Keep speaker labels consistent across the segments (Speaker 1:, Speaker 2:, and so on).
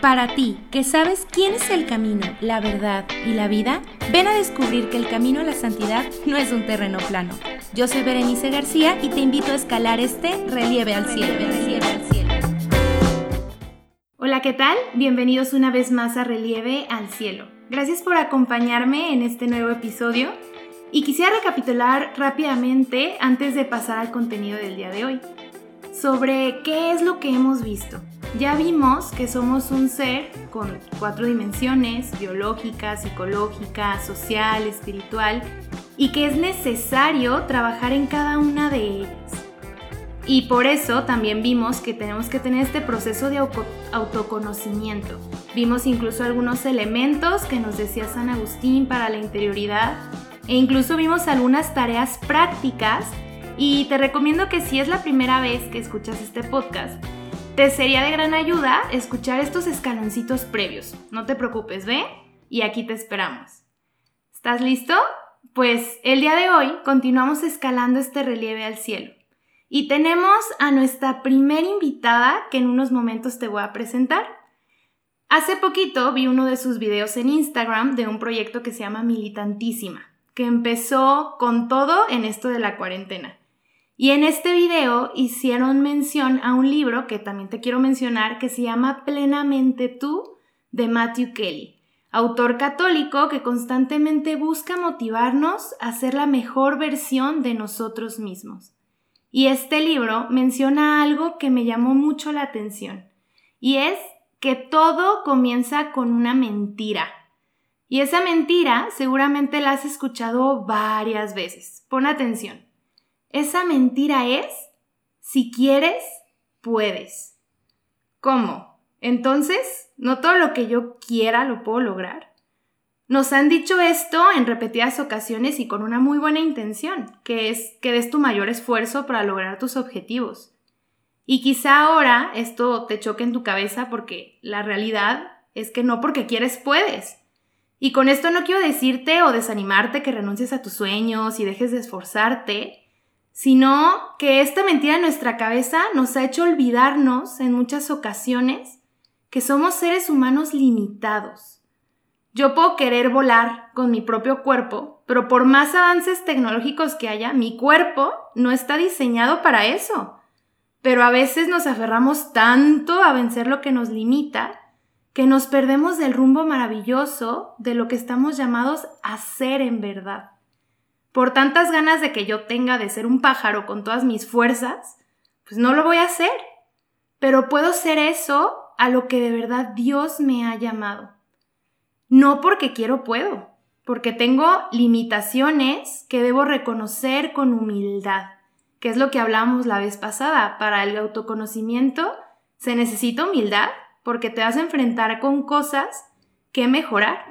Speaker 1: Para ti, que sabes quién es el camino, la verdad y la vida, ven a descubrir que el camino a la santidad no es un terreno plano. Yo soy Berenice García y te invito a escalar este relieve al cielo. Hola, ¿qué tal? Bienvenidos una vez más a Relieve al Cielo. Gracias por acompañarme en este nuevo episodio y quisiera recapitular rápidamente antes de pasar al contenido del día de hoy sobre qué es lo que hemos visto. Ya vimos que somos un ser con cuatro dimensiones, biológica, psicológica, social, espiritual, y que es necesario trabajar en cada una de ellas. Y por eso también vimos que tenemos que tener este proceso de autoconocimiento. Vimos incluso algunos elementos que nos decía San Agustín para la interioridad e incluso vimos algunas tareas prácticas y te recomiendo que si es la primera vez que escuchas este podcast, te sería de gran ayuda escuchar estos escaloncitos previos. No te preocupes, ve y aquí te esperamos. ¿Estás listo? Pues el día de hoy continuamos escalando este relieve al cielo. Y tenemos a nuestra primera invitada que en unos momentos te voy a presentar. Hace poquito vi uno de sus videos en Instagram de un proyecto que se llama Militantísima, que empezó con todo en esto de la cuarentena. Y en este video hicieron mención a un libro que también te quiero mencionar que se llama Plenamente tú de Matthew Kelly, autor católico que constantemente busca motivarnos a ser la mejor versión de nosotros mismos. Y este libro menciona algo que me llamó mucho la atención, y es que todo comienza con una mentira. Y esa mentira seguramente la has escuchado varias veces. Pon atención. Esa mentira es, si quieres, puedes. ¿Cómo? Entonces, ¿no todo lo que yo quiera lo puedo lograr? Nos han dicho esto en repetidas ocasiones y con una muy buena intención, que es que des tu mayor esfuerzo para lograr tus objetivos. Y quizá ahora esto te choque en tu cabeza porque la realidad es que no porque quieres puedes. Y con esto no quiero decirte o desanimarte que renuncies a tus sueños y dejes de esforzarte, sino que esta mentira en nuestra cabeza nos ha hecho olvidarnos en muchas ocasiones que somos seres humanos limitados. Yo puedo querer volar con mi propio cuerpo, pero por más avances tecnológicos que haya, mi cuerpo no está diseñado para eso. Pero a veces nos aferramos tanto a vencer lo que nos limita que nos perdemos del rumbo maravilloso de lo que estamos llamados a ser en verdad por tantas ganas de que yo tenga de ser un pájaro con todas mis fuerzas, pues no lo voy a hacer. Pero puedo ser eso a lo que de verdad Dios me ha llamado. No porque quiero puedo, porque tengo limitaciones que debo reconocer con humildad, que es lo que hablamos la vez pasada. Para el autoconocimiento se necesita humildad porque te vas a enfrentar con cosas que mejorar.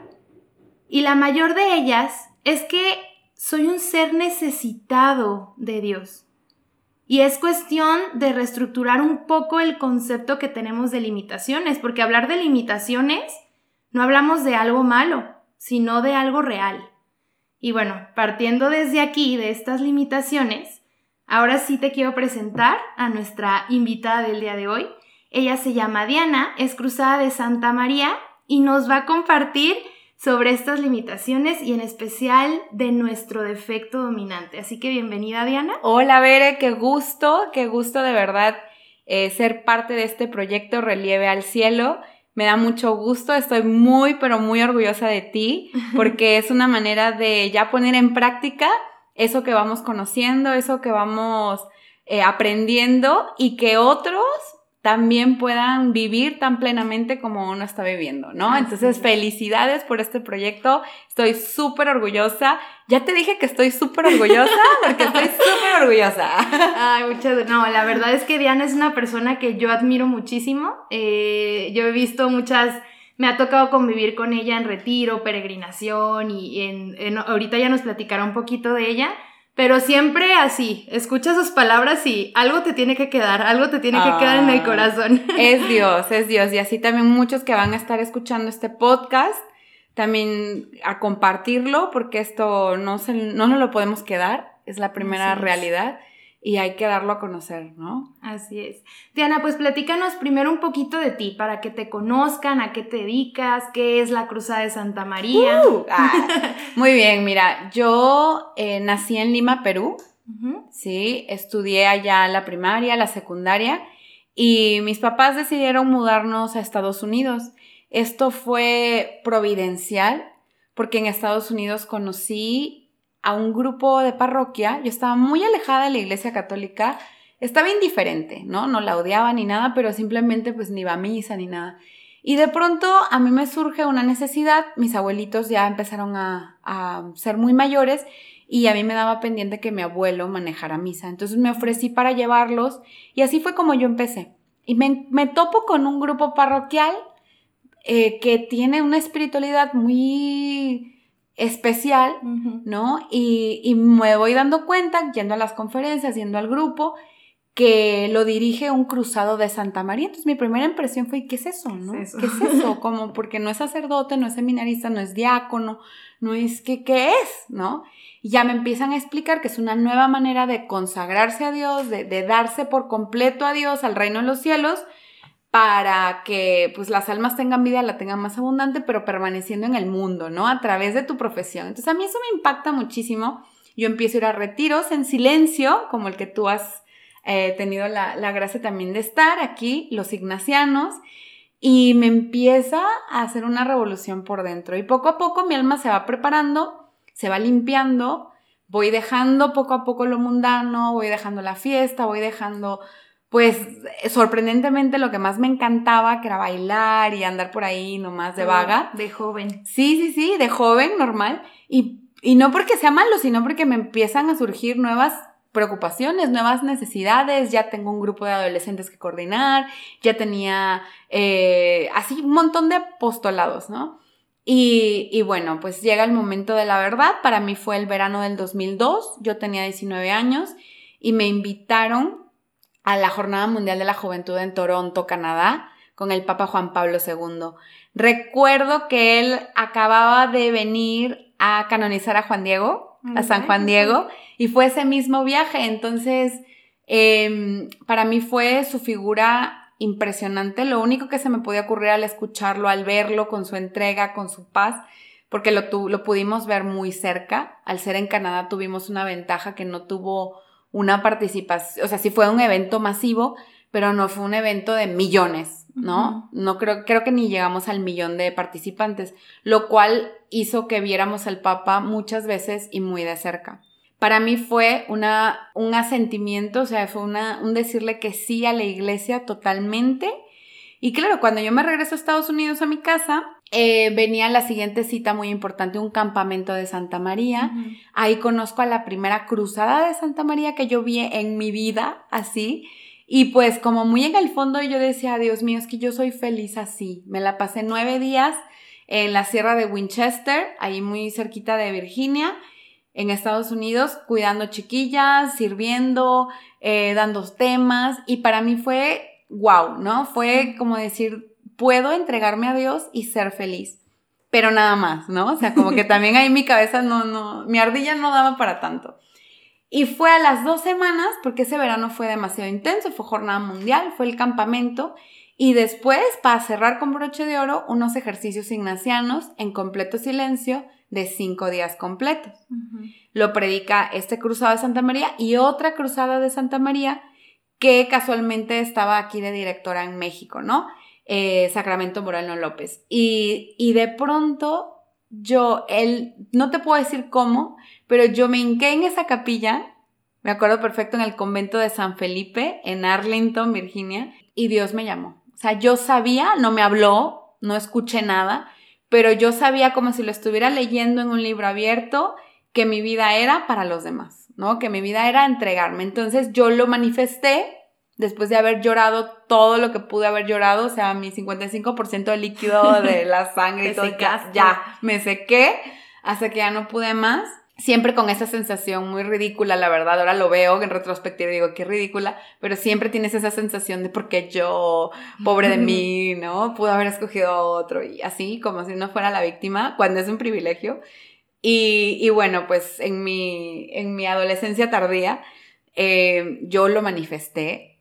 Speaker 1: Y la mayor de ellas es que soy un ser necesitado de Dios. Y es cuestión de reestructurar un poco el concepto que tenemos de limitaciones, porque hablar de limitaciones no hablamos de algo malo, sino de algo real. Y bueno, partiendo desde aquí, de estas limitaciones, ahora sí te quiero presentar a nuestra invitada del día de hoy. Ella se llama Diana, es cruzada de Santa María y nos va a compartir sobre estas limitaciones y en especial de nuestro defecto dominante. Así que bienvenida Diana.
Speaker 2: Hola Bere, qué gusto, qué gusto de verdad eh, ser parte de este proyecto Relieve al Cielo. Me da mucho gusto, estoy muy, pero muy orgullosa de ti, porque es una manera de ya poner en práctica eso que vamos conociendo, eso que vamos eh, aprendiendo y que otros también puedan vivir tan plenamente como uno está viviendo, ¿no? Entonces, felicidades por este proyecto. Estoy súper orgullosa. Ya te dije que estoy súper orgullosa porque estoy súper orgullosa.
Speaker 1: Ay, muchas No, la verdad es que Diana es una persona que yo admiro muchísimo. Eh, yo he visto muchas me ha tocado convivir con ella en retiro, peregrinación y en, ahorita ya nos platicará un poquito de ella, pero siempre así, escucha sus palabras y algo te tiene que quedar, algo te tiene que quedar en el ah, corazón.
Speaker 2: Es Dios, es Dios. Y así también muchos que van a estar escuchando este podcast, también a compartirlo, porque esto no, se, no nos lo podemos quedar, es la primera realidad. Y hay que darlo a conocer, ¿no?
Speaker 1: Así es. Diana, pues platícanos primero un poquito de ti, para que te conozcan, a qué te dedicas, qué es la Cruzada de Santa María.
Speaker 2: Uh, ah, muy bien, mira, yo eh, nací en Lima, Perú, sí, estudié allá la primaria, la secundaria, y mis papás decidieron mudarnos a Estados Unidos. Esto fue providencial, porque en Estados Unidos conocí a un grupo de parroquia, yo estaba muy alejada de la iglesia católica, estaba indiferente, ¿no? No la odiaba ni nada, pero simplemente pues ni iba a misa ni nada. Y de pronto a mí me surge una necesidad, mis abuelitos ya empezaron a, a ser muy mayores y a mí me daba pendiente que mi abuelo manejara misa. Entonces me ofrecí para llevarlos y así fue como yo empecé. Y me, me topo con un grupo parroquial eh, que tiene una espiritualidad muy especial, ¿no? Y, y, me voy dando cuenta, yendo a las conferencias, yendo al grupo, que lo dirige un cruzado de Santa María. Entonces mi primera impresión fue, ¿qué es eso, no? ¿Qué es eso? Como, porque no es sacerdote, no es seminarista, no es diácono, no es, ¿qué, qué es, no? Y ya me empiezan a explicar que es una nueva manera de consagrarse a Dios, de, de darse por completo a Dios, al reino de los cielos, para que pues las almas tengan vida, la tengan más abundante, pero permaneciendo en el mundo, ¿no? A través de tu profesión. Entonces a mí eso me impacta muchísimo. Yo empiezo a ir a retiros en silencio, como el que tú has eh, tenido la, la gracia también de estar aquí, los ignacianos, y me empieza a hacer una revolución por dentro. Y poco a poco mi alma se va preparando, se va limpiando, voy dejando poco a poco lo mundano, voy dejando la fiesta, voy dejando pues sorprendentemente lo que más me encantaba, que era bailar y andar por ahí nomás de ah, vaga.
Speaker 1: De joven.
Speaker 2: Sí, sí, sí, de joven, normal. Y, y no porque sea malo, sino porque me empiezan a surgir nuevas preocupaciones, nuevas necesidades, ya tengo un grupo de adolescentes que coordinar, ya tenía eh, así un montón de apostolados, ¿no? Y, y, bueno, pues llega el momento de la verdad, para mí fue el verano del 2002, yo tenía 19 años y me invitaron a la Jornada Mundial de la Juventud en Toronto, Canadá, con el Papa Juan Pablo II. Recuerdo que él acababa de venir a canonizar a Juan Diego, a San Juan Diego, y fue ese mismo viaje. Entonces, em, para mí fue su figura impresionante. Lo único que se me podía ocurrir al escucharlo, al verlo con su entrega, con su paz, porque lo, lo pudimos ver muy cerca. Al ser en Canadá tuvimos una ventaja que no tuvo una participación, o sea, sí fue un evento masivo, pero no fue un evento de millones, ¿no? No creo, creo que ni llegamos al millón de participantes, lo cual hizo que viéramos al Papa muchas veces y muy de cerca. Para mí fue una, un asentimiento, o sea, fue una, un decirle que sí a la iglesia totalmente. Y claro, cuando yo me regreso a Estados Unidos a mi casa, eh, venía la siguiente cita muy importante, un campamento de Santa María. Ahí conozco a la primera cruzada de Santa María que yo vi en mi vida, así. Y pues como muy en el fondo yo decía, Dios mío, es que yo soy feliz así. Me la pasé nueve días en la sierra de Winchester, ahí muy cerquita de Virginia, en Estados Unidos, cuidando chiquillas, sirviendo, eh, dando temas. Y para mí fue wow, ¿no? Fue como decir, puedo entregarme a Dios y ser feliz. Pero nada más, ¿no? O sea, como que también ahí mi cabeza no, no, mi ardilla no daba para tanto. Y fue a las dos semanas, porque ese verano fue demasiado intenso, fue jornada mundial, fue el campamento. Y después, para cerrar con broche de oro, unos ejercicios ignacianos en completo silencio de cinco días completos. Lo predica este cruzado de Santa María y otra cruzada de Santa María que casualmente estaba aquí de directora en México, ¿no? Eh, Sacramento Moreno López. Y, y de pronto yo, él, no te puedo decir cómo, pero yo me hinqué en esa capilla, me acuerdo perfecto, en el convento de San Felipe, en Arlington, Virginia, y Dios me llamó. O sea, yo sabía, no me habló, no escuché nada, pero yo sabía como si lo estuviera leyendo en un libro abierto, que mi vida era para los demás, ¿no? Que mi vida era entregarme. Entonces yo lo manifesté después de haber llorado todo lo que pude haber llorado, o sea, mi 55% de líquido de la sangre y todo, ya me sequé hasta que ya no pude más. Siempre con esa sensación muy ridícula, la verdad, ahora lo veo en retrospectiva y digo, qué ridícula, pero siempre tienes esa sensación de porque yo, pobre de mí, ¿no? Pude haber escogido otro y así, como si no fuera la víctima, cuando es un privilegio. Y, y bueno, pues en mi, en mi adolescencia tardía, eh, yo lo manifesté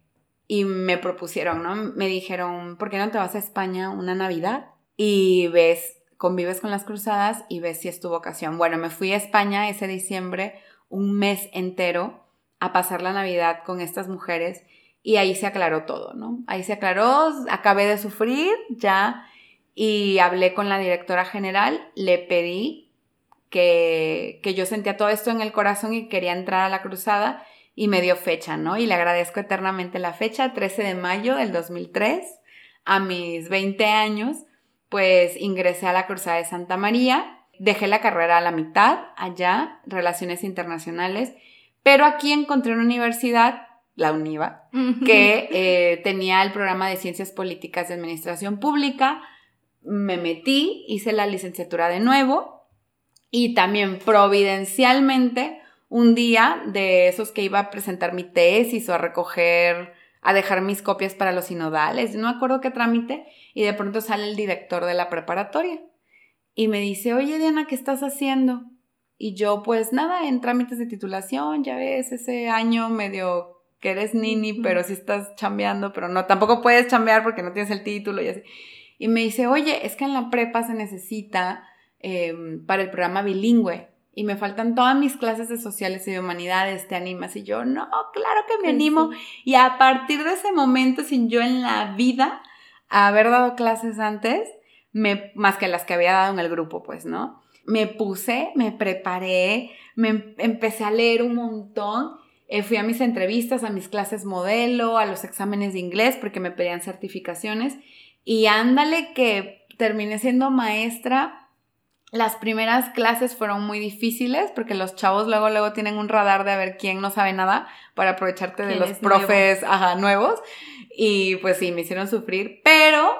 Speaker 2: y me propusieron, ¿no? Me dijeron, ¿por qué no te vas a España una Navidad y ves, convives con las cruzadas y ves si es tu vocación? Bueno, me fui a España ese diciembre, un mes entero, a pasar la Navidad con estas mujeres y ahí se aclaró todo, ¿no? Ahí se aclaró, acabé de sufrir ya y hablé con la directora general, le pedí que, que yo sentía todo esto en el corazón y quería entrar a la cruzada y me dio fecha, ¿no? Y le agradezco eternamente la fecha, 13 de mayo del 2003, a mis 20 años, pues ingresé a la Cruzada de Santa María, dejé la carrera a la mitad, allá, Relaciones Internacionales, pero aquí encontré una universidad, la UNIVA, que eh, tenía el programa de Ciencias Políticas de Administración Pública, me metí, hice la licenciatura de nuevo y también providencialmente un día de esos que iba a presentar mi tesis o a recoger, a dejar mis copias para los sinodales, no me acuerdo qué trámite, y de pronto sale el director de la preparatoria y me dice, oye Diana, ¿qué estás haciendo? Y yo, pues nada, en trámites de titulación, ya ves, ese año medio que eres nini, pero sí estás chambeando, pero no, tampoco puedes chambear porque no tienes el título y así. Y me dice, oye, es que en la prepa se necesita em, para el programa bilingüe y me faltan todas mis clases de sociales y de humanidades, ¿te animas? Y yo, no, claro que me animo. Y a partir de ese momento, sin yo en la vida haber dado clases antes, me, más que las que había dado en el grupo, pues, ¿no? Me puse, me preparé, me em, empecé a leer un montón. Eh, fui a mis entrevistas, a mis clases modelo, a los exámenes de inglés, porque me pedían certificaciones. Y ándale que terminé siendo maestra las primeras clases fueron muy difíciles porque los chavos luego luego tienen un radar de a ver quién no sabe nada para aprovecharte de los profes nuevos y pues sí, me hicieron sufrir, pero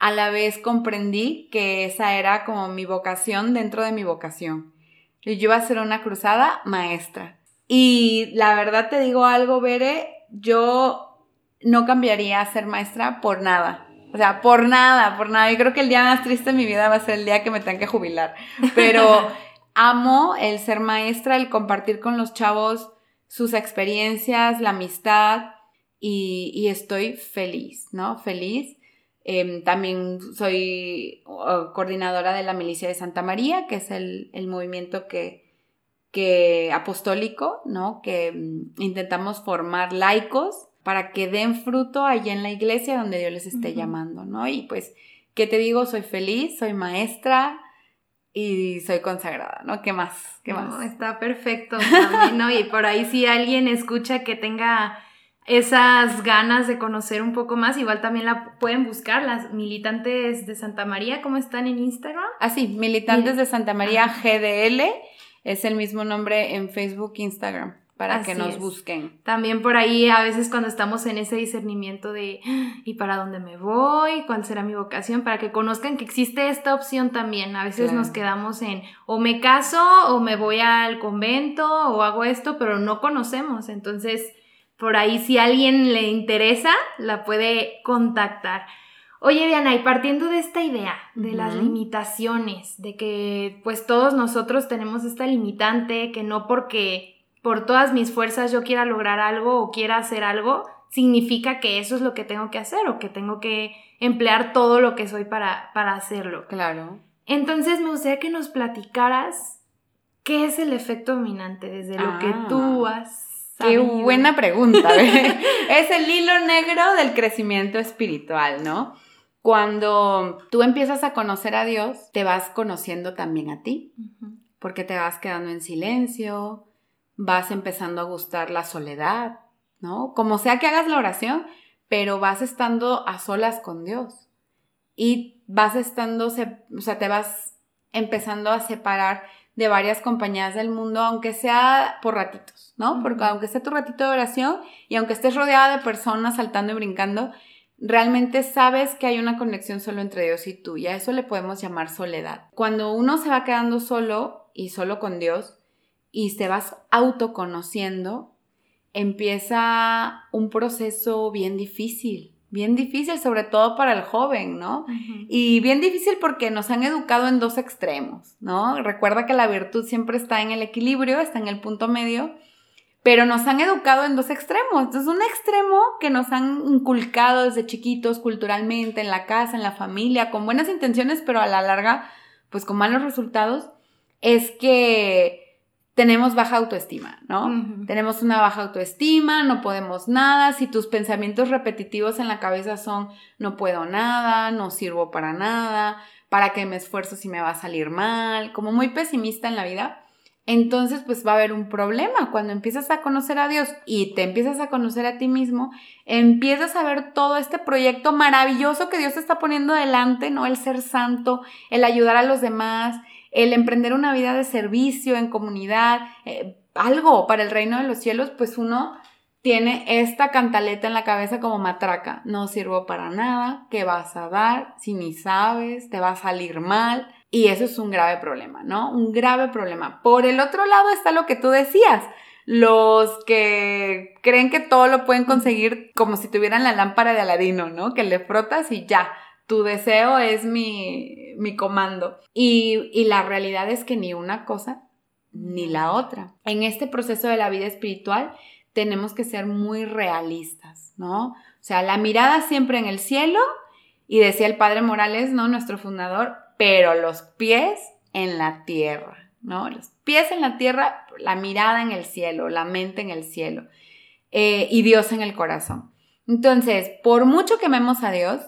Speaker 2: a la vez comprendí que esa era como mi vocación dentro de mi vocación. Yo iba a ser una cruzada maestra. Y la verdad te digo algo, Bere, yo no cambiaría a ser maestra por nada. O sea, por nada, por nada. Yo creo que el día más triste de mi vida va a ser el día que me tenga que jubilar. Pero amo el ser maestra, el compartir con los chavos sus experiencias, la amistad y, estoy feliz, ¿no? Feliz. Em, también soy coordinadora de la Milicia de Santa María, que es el, movimiento que, que apostólico, ¿no? Que mm, intentamos formar laicos para que den fruto allá en la iglesia donde Dios les esté llamando, ¿no? Y pues, ¿qué te digo? Soy feliz, soy maestra y soy consagrada, ¿no? ¿Qué más? ¿Qué más?
Speaker 1: Está perfecto, ¿no? Y por ahí si alguien escucha que tenga esas ganas de conocer un poco más, igual también la pueden buscar, las militantes de Santa María, ¿cómo están en Instagram?
Speaker 2: Ah, sí, militantes de Santa María GDL, es el mismo nombre en Facebook e Instagram para que nos busquen.
Speaker 1: También por ahí a veces cuando estamos en ese discernimiento de ah, ¿y para dónde me voy? ¿Cuál será mi vocación? Para que conozcan que existe esta opción también. A veces nos quedamos en o me caso o me voy al convento o hago esto, pero no conocemos. Entonces, por ahí si a alguien le interesa, la puede contactar. Oye, Diana, y partiendo de esta idea, de las limitaciones, de que pues todos nosotros tenemos esta limitante, que no porque por todas mis fuerzas yo quiera lograr algo o quiera hacer algo, significa que eso es lo que tengo que hacer o que tengo que emplear todo lo que soy para, para hacerlo.
Speaker 2: Claro.
Speaker 1: Entonces me gustaría que nos platicaras qué es el efecto dominante desde lo que tú ah, has
Speaker 2: Qué buena pregunta. es el hilo negro del crecimiento espiritual, ¿no? Cuando tú empiezas a conocer a Dios, te vas conociendo también a ti, porque te vas quedando en silencio, vas empezando a gustar la soledad, ¿no? Como sea que hagas la oración, pero vas estando a solas con Dios y vas estando, o sea, te vas empezando a separar de varias compañías del mundo, aunque sea por ratitos, ¿no? Porque aunque esté tu ratito de oración y aunque estés rodeada de personas saltando y brincando, realmente sabes que hay una conexión solo entre Dios y tú, y a eso le podemos llamar soledad. Cuando uno se va quedando solo y solo con Dios, y te vas autoconociendo, empieza un proceso bien difícil, bien difícil, sobre todo para el joven, ¿no? Y bien difícil porque nos han educado en dos extremos, ¿no? Recuerda que la virtud siempre está en el equilibrio, está en el punto medio, pero nos han educado en dos extremos. Entonces, un extremo que nos han inculcado desde chiquitos culturalmente, en la casa, en la familia, con buenas intenciones, pero a la larga, pues con malos resultados, es que tenemos baja autoestima, ¿no? Tenemos una baja autoestima, no podemos nada, si tus pensamientos repetitivos en la cabeza son no puedo nada, no sirvo para nada, para qué me esfuerzo si me va a salir mal, como muy pesimista en la vida, entonces pues va a haber un problema. Cuando empiezas a conocer a Dios y te empiezas a conocer a ti mismo, empiezas a ver todo este proyecto maravilloso que Dios te está poniendo delante, ¿no? El ser santo, el ayudar a los demás, el emprender una vida de servicio en comunidad, eh, algo para el reino de los cielos, pues uno tiene esta cantaleta en la cabeza como matraca. No sirvo para nada, ¿qué vas a dar? Si ni sabes, te va a salir mal. Y eso es un grave problema, ¿no? Un grave problema. Por el otro lado está lo que tú decías. Los que creen que todo lo pueden conseguir como si tuvieran la lámpara de Aladino, ¿no? Que le frotas y ya, tu deseo es mi, mi comando. Y, y la realidad es que ni una cosa ni la otra. En este proceso de la vida espiritual tenemos que ser muy realistas, ¿no? O sea, la mirada siempre en el cielo, y decía el padre Morales, ¿no? Nuestro fundador, pero los pies en la tierra, ¿no? Los pies en la tierra, la mirada en el cielo, la mente en el cielo eh, y Dios en el corazón. Entonces, por mucho que amemos a Dios,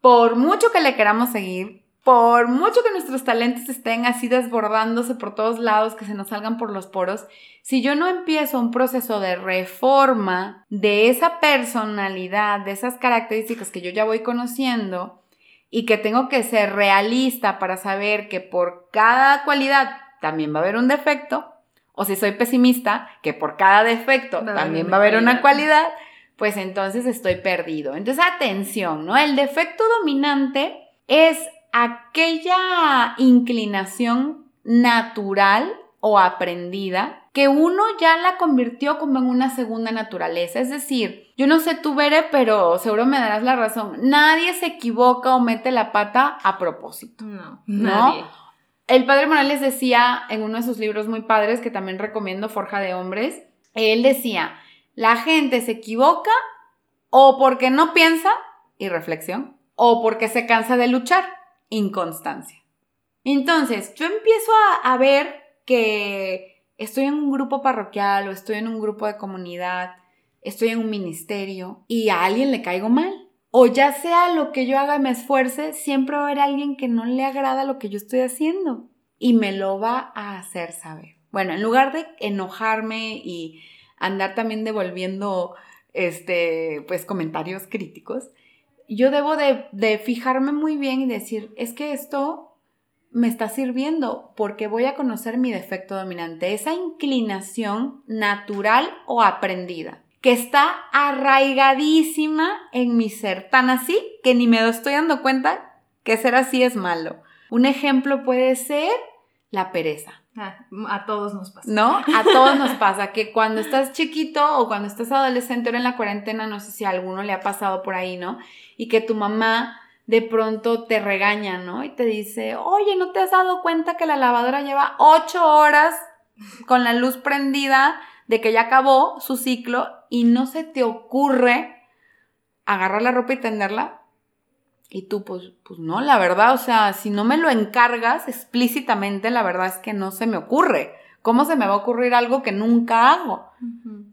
Speaker 2: por mucho que le queramos seguir, por mucho que nuestros talentos estén así desbordándose por todos lados, que se nos salgan por los poros, si yo no empiezo un proceso de reforma de esa personalidad, de esas características que yo ya voy conociendo, y que tengo que ser realista para saber que por cada cualidad también va a haber un defecto, o si soy pesimista, que por cada defecto también va a haber una cualidad, pues entonces estoy perdido. Entonces, atención, ¿no? El defecto dominante es aquella inclinación natural o aprendida que uno ya la convirtió como en una segunda naturaleza. Es decir, yo no sé tú, Bere, pero seguro me darás la razón. Nadie se equivoca o mete la pata a propósito.
Speaker 1: No, nadie.
Speaker 2: El padre Morales decía en uno de sus libros muy padres, que también recomiendo, Forja de Hombres, él decía, la gente se equivoca o porque no piensa y reflexión, o porque se cansa de luchar, inconstancia. Entonces, yo empiezo a, ver que estoy en un grupo parroquial o estoy en un grupo de comunidad, estoy en un ministerio y a alguien le caigo mal. O ya sea lo que yo haga me esfuerce, siempre va a haber alguien que no le agrada lo que yo estoy haciendo y me lo va a hacer saber. Bueno, en lugar de enojarme y andar también devolviendo este, pues comentarios críticos, yo debo de, de fijarme muy bien y decir, es que esto me está sirviendo porque voy a conocer mi defecto dominante, esa inclinación natural o aprendida que está arraigadísima en mi ser, tan así que ni me estoy dando cuenta que ser así es malo. Un ejemplo puede ser la pereza.
Speaker 1: Ah, a todos nos pasa.
Speaker 2: ¿No? A todos nos pasa que cuando estás chiquito o cuando estás adolescente o en la cuarentena, no sé si a alguno le ha pasado por ahí, ¿no? Y que tu mamá de pronto te regaña, ¿no? Y te dice, oye, ¿no te has dado cuenta que la lavadora lleva ocho horas con la luz prendida de que ya acabó su ciclo y no se te ocurre agarrar la ropa y tenderla? Y tú, pues, pues no, la verdad, o sea, si no me lo encargas explícitamente, la verdad es que no se me ocurre. ¿Cómo se me va a ocurrir algo que nunca hago?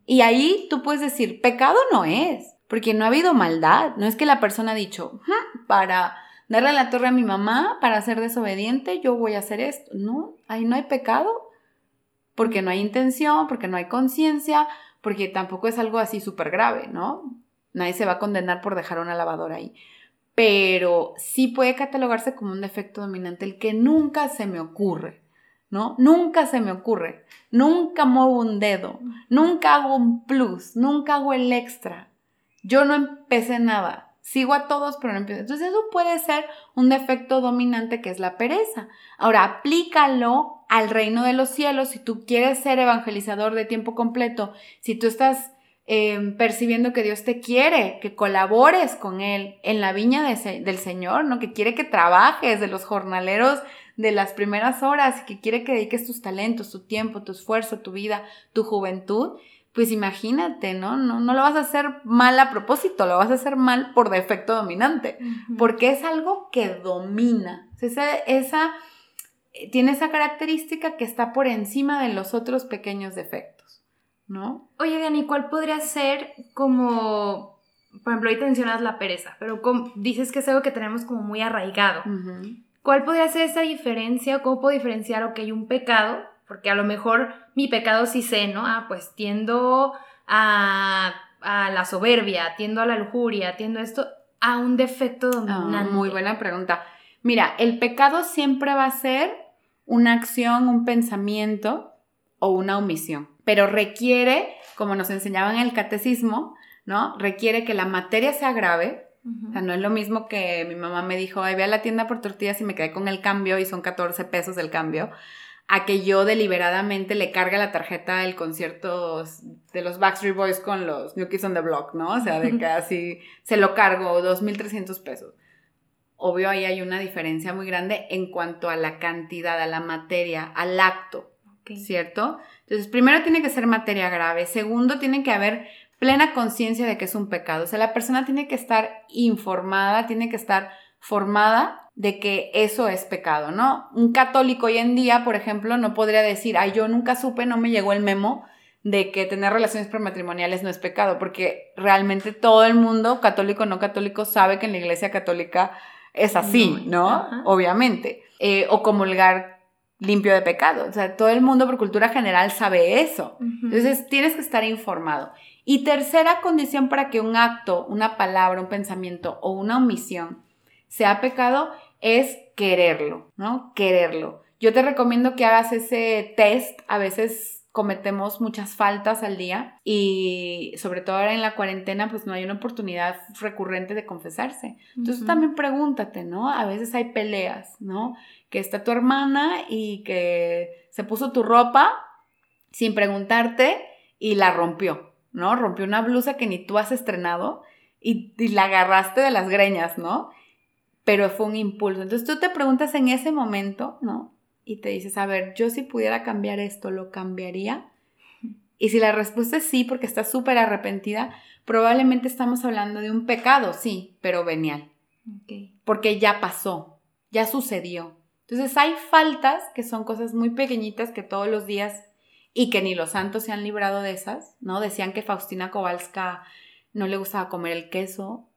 Speaker 2: Y ahí tú puedes decir, pecado no es porque no ha habido maldad. No es que la persona ha dicho, para darle la torre a mi mamá, para ser desobediente, yo voy a hacer esto. No, ahí no hay pecado, porque no hay intención, porque no hay conciencia, porque tampoco es algo así súper grave, ¿no? Nadie se va a condenar por dejar una lavadora ahí. Pero sí puede catalogarse como un defecto dominante el que nunca se me ocurre, ¿no? Nunca se me ocurre. Nunca muevo un dedo, nunca hago un plus, nunca hago el extra. Yo no empecé nada. Sigo a todos, pero no empiezo. Entonces eso puede ser un defecto dominante que es la pereza. Ahora, aplícalo al reino de los cielos. Si tú quieres ser evangelizador de tiempo completo, si tú estás em, percibiendo que Dios te quiere, que colabores con Él en la viña del Señor, ¿no? Que quiere que trabajes de los jornaleros de las primeras horas, que quiere que dediques tus talentos, tu tiempo, tu esfuerzo, tu vida, tu juventud, pues imagínate, ¿no? No, no lo vas a hacer mal a propósito, lo vas a hacer mal por defecto dominante, porque es algo que domina. Esa, esa, eh, tiene esa característica que está por encima de los otros pequeños defectos, ¿no?
Speaker 1: Oye, Dani, ¿cuál podría ser como, por ejemplo, ahí te mencionas la pereza, pero dices que es algo que tenemos como muy arraigado. ¿Cuál podría ser esa diferencia? ¿Cómo puedo diferenciar, ok, un pecado porque a lo mejor mi pecado sí sé, ¿no? Ah, pues tiendo a, la soberbia, tiendo a la lujuria, tiendo esto a un defecto ah, dominante.
Speaker 2: muy buena pregunta. Mira, el pecado siempre va a ser una acción, un pensamiento o una omisión, pero requiere, como nos enseñaban en el catecismo, ¿no? Requiere que la materia sea grave, o sea, no es lo mismo que mi mamá me dijo, ay, ve a la tienda por tortillas y me quedé con el cambio y son 14 pesos el cambio a que yo deliberadamente le cargue la tarjeta del concierto de los Backstreet Boys con los New Kids on the Block, ¿no? O sea, de que así se lo cargo 2.300 pesos. Obvio, ahí hay una diferencia muy grande en cuanto a la cantidad, a la materia, al acto, ¿cierto? Entonces, primero tiene que ser materia grave. Segundo, tiene que haber plena conciencia de que es un pecado. O sea, la persona tiene que estar informada, tiene que estar formada de que eso es pecado, ¿no? Un católico hoy en día, por ejemplo, no podría decir, ay, yo nunca supe, no me llegó el memo de que tener relaciones prematrimoniales no es pecado, porque realmente todo el mundo, católico o no católico, sabe que en la iglesia católica es así, ¿no? Obviamente. Eh, o comulgar limpio de pecado. O sea, todo el mundo por cultura general sabe eso. Entonces, tienes que estar informado. Y tercera condición para que un acto, una palabra, un pensamiento o una omisión sea pecado es quererlo, ¿no? Quererlo. Yo te recomiendo que hagas ese test. A veces cometemos muchas faltas al día y sobre todo ahora en la cuarentena pues no hay una oportunidad recurrente de confesarse. Entonces también pregúntate, ¿no? A veces hay peleas, ¿no? Que está tu hermana y que se puso tu ropa sin preguntarte y la rompió, ¿no? Rompió una blusa que ni tú has estrenado y, y la agarraste de las greñas, ¿no? pero fue un impulso. Entonces tú te preguntas en ese momento, ¿no? Y te dices, a ver, yo si pudiera cambiar esto, ¿lo cambiaría? Y si la respuesta es sí, porque estás súper arrepentida, probablemente estamos hablando de un pecado, sí, pero venial. Porque ya pasó, ya sucedió. Entonces hay faltas que son cosas muy pequeñitas que todos los días y que ni los santos se han librado de esas, ¿no? Decían que Faustina Kowalska no le gustaba comer el queso,